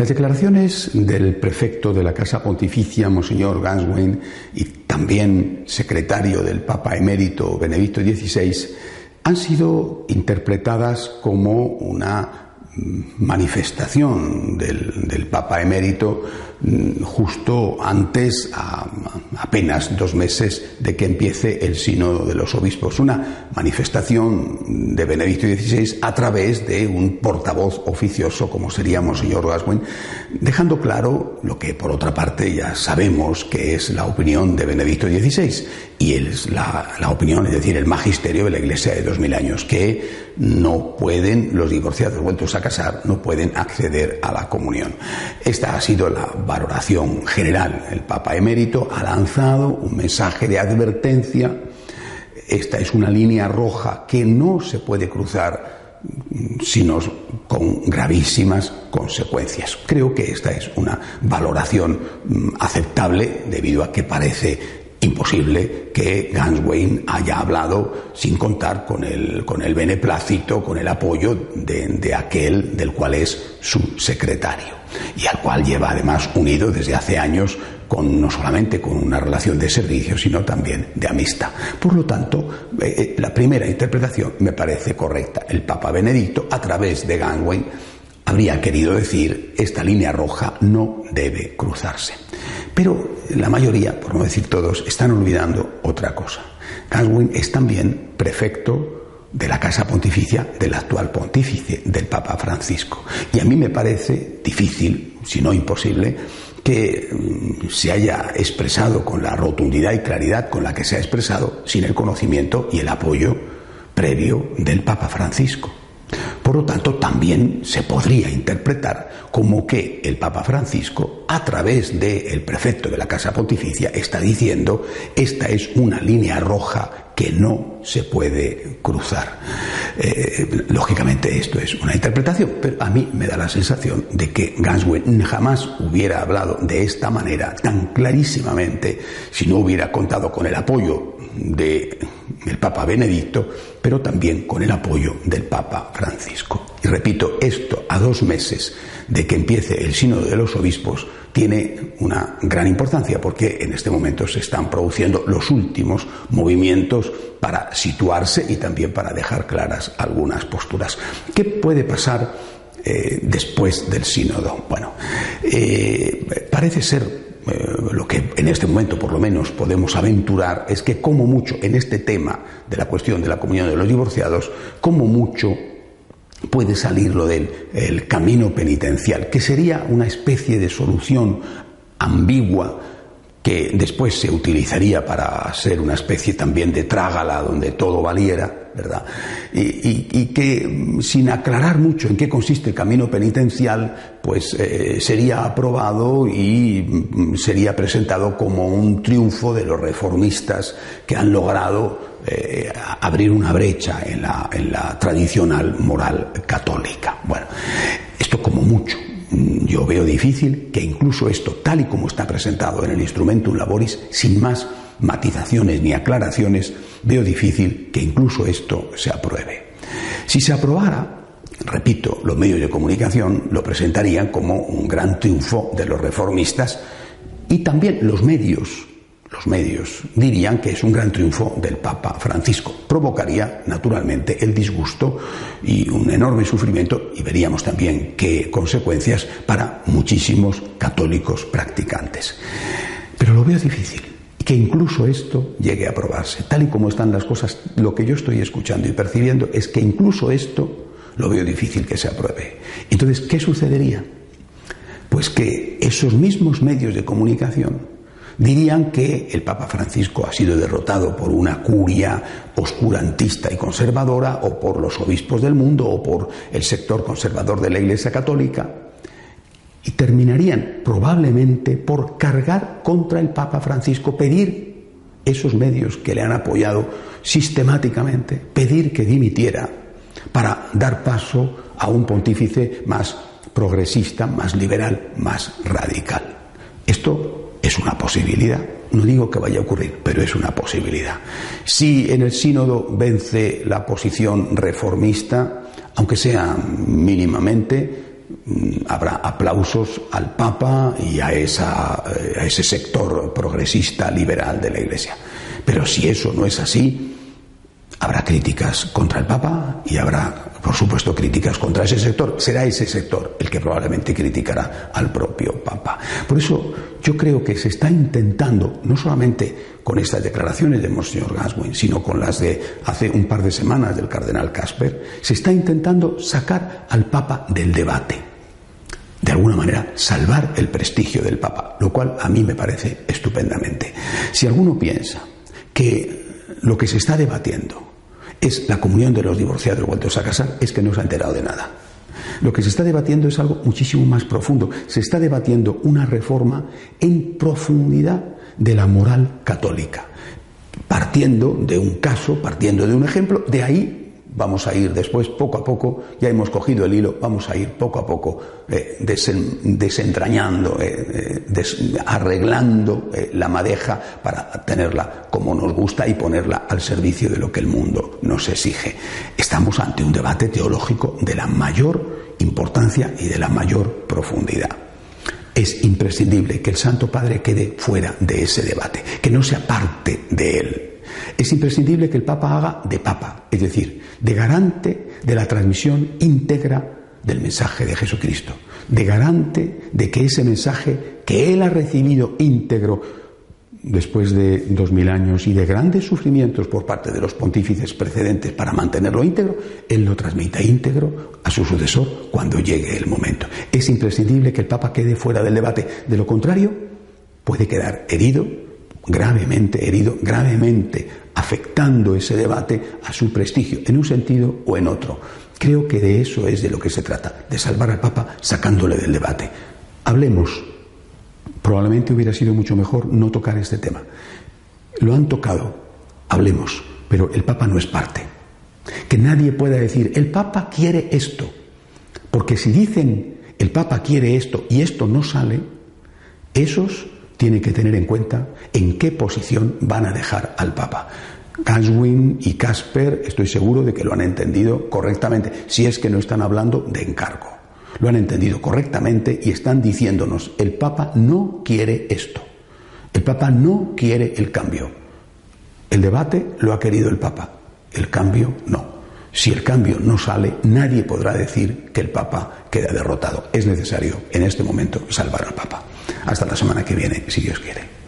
Las declaraciones del prefecto de la Casa Pontificia, Monseñor Ganswein, y también secretario del Papa emérito Benedicto XVI, han sido interpretadas como una manifestación del, Papa emérito justo antes, apenas dos meses de que empiece el sínodo de los obispos. Una manifestación de Benedicto XVI a través de un portavoz oficioso como sería Monseñor Gaswin, dejando claro lo que por otra parte ya sabemos que es la opinión de Benedicto XVI y es la, la opinión, es decir, el magisterio de la Iglesia de dos mil años, que no pueden, los divorciados vueltos a casar, no pueden acceder a la comunión. Esta ha sido la valoración general. El Papa emérito ha lanzado un mensaje de advertencia. Esta es una línea roja que no se puede cruzar mm, sino con gravísimas consecuencias. Creo que esta es una valoración mm, aceptable debido a que parece imposible que Ganswein haya hablado sin contar con el, con el beneplácito, con el apoyo de, de, aquel del cual es su secretario y al cual lleva además unido desde hace años no solamente con una relación de servicio, sino también de amistad. Por lo tanto, eh, eh, la primera interpretación me parece correcta. El Papa Benedicto, a través de Ganswein, habría querido decir esta línea roja no debe cruzarse. Pero la mayoría, por no decir todos, están olvidando otra cosa. Ganswin es también prefecto de la Casa Pontificia del actual pontífice, del Papa Francisco. Y a mí me parece difícil, si no imposible, que mm, se haya expresado con la rotundidad y claridad con la que se ha expresado sin el conocimiento y el apoyo previo del Papa Francisco. Por lo tanto, también se podría interpretar como que el Papa Francisco, a través del prefecto de la Casa Pontificia, está diciendo esta es una línea roja que no se puede cruzar. Eh, lógicamente esto es una interpretación, pero a mí me da la sensación de que Ganswen jamás hubiera hablado de esta manera tan clarísimamente si no hubiera contado con el apoyo del Papa Benedicto, pero también con el apoyo del Papa Francisco. Y repito, esto a dos meses de que empiece el sínodo de los obispos tiene una gran importancia porque en este momento se están produciendo los últimos movimientos para situarse y también para dejar claras algunas posturas. ¿Qué puede pasar eh, después del sínodo? Bueno, eh, parece ser eh, lo que en este momento por lo menos podemos aventurar es que como mucho en este tema de la cuestión de la comunión de los divorciados, como mucho puede salir lo del el camino penitencial, que sería una especie de solución ambigua que después se utilizaría para ser una especie también de trágala donde todo valiera, ¿verdad? Y, que sin aclarar mucho en qué consiste el camino penitencial, pues eh, sería aprobado y mm, sería presentado como un triunfo de los reformistas que han logrado eh, abrir una brecha en la, en la tradicional moral católica. Bueno, esto como mucho yo veo difícil que incluso esto, tal y como está presentado en el Instrumentum Laboris, sin más matizaciones ni aclaraciones, veo difícil que incluso esto se apruebe. Si se aprobara, repito, los medios de comunicación lo presentarían como un gran triunfo de los reformistas y también los medios los medios dirían que es un gran triunfo del Papa Francisco. Provocaría, naturalmente, el disgusto y un enorme sufrimiento y veríamos también qué consecuencias para muchísimos católicos practicantes. Pero lo veo difícil que incluso esto llegue a aprobarse. Tal y como están las cosas, lo que yo estoy escuchando y percibiendo es que incluso esto lo veo difícil que se apruebe. Entonces, ¿qué sucedería? Pues que esos mismos medios de comunicación dirían que el Papa Francisco ha sido derrotado por una curia oscurantista y conservadora o por los obispos del mundo o por el sector conservador de la Iglesia Católica y terminarían probablemente por cargar contra el Papa Francisco, pedir esos medios que le han apoyado sistemáticamente, pedir que dimitiera para dar paso a un pontífice más progresista, más liberal, más radical. Esto es una posibilidad. No digo que vaya a ocurrir, pero es una posibilidad. Si en el sínodo vence la posición reformista, aunque sea mínimamente, mm, habrá aplausos al Papa y a, esa, eh, a ese sector progresista liberal de la Iglesia. Pero si eso no es así, habrá críticas contra el Papa y habrá, por supuesto, críticas contra ese sector. Será ese sector el que probablemente criticará al propio Papa. Por eso yo creo que se está intentando, no solamente con estas declaraciones de Monseñor Gaswin, sino con las de hace un par de semanas del cardenal Casper, se está intentando sacar al Papa del debate. De alguna manera, salvar el prestigio del Papa, lo cual a mí me parece estupendamente. Si alguno piensa que lo que se está debatiendo es la comunión de los divorciados vueltos a casar, es que no se ha enterado de nada. Lo que se está debatiendo es algo muchísimo más profundo. Se está debatiendo una reforma en profundidad de la moral católica, partiendo de un caso, partiendo de un ejemplo, de ahí vamos a ir después poco a poco, ya hemos cogido el hilo, vamos a ir poco a poco eh, desentrañando, eh, eh, arreglando la madeja para tenerla como nos gusta y ponerla al servicio de lo que el mundo nos exige. Estamos ante un debate teológico de la mayor importancia y de la mayor profundidad. Es imprescindible que el Santo Padre quede fuera de ese debate, que no sea parte de él. Es imprescindible que el Papa haga de Papa, es decir, de garante de la transmisión íntegra del mensaje de Jesucristo, de garante de que ese mensaje que Él ha recibido íntegro después de dos mil años y de grandes sufrimientos por parte de los pontífices precedentes para mantenerlo íntegro, Él lo transmita íntegro a su sucesor cuando llegue el momento. Es imprescindible que el Papa quede fuera del debate. De lo contrario, puede quedar herido, gravemente herido, gravemente afectando ese debate a su prestigio, en un sentido o en otro. Creo que de eso es de lo que se trata, de salvar al Papa sacándole del debate. Hablemos. Probablemente hubiera sido mucho mejor no tocar este tema. Lo han tocado, hablemos, pero el Papa no es parte. Que nadie pueda decir, el Papa quiere esto, porque si dicen, el Papa quiere esto y esto no sale, esos tienen que tener en cuenta en qué posición van a dejar al Papa. Gaswin y Casper estoy seguro de que lo han entendido correctamente, si es que no están hablando de encargo. Lo han entendido correctamente y están diciéndonos, el Papa no quiere esto. El Papa no quiere el cambio. El debate lo ha querido el Papa, el cambio no. Si el cambio no sale, nadie podrá decir que el Papa queda derrotado. Es necesario en este momento salvar al Papa. Hasta la semana que viene, si Dios quiere.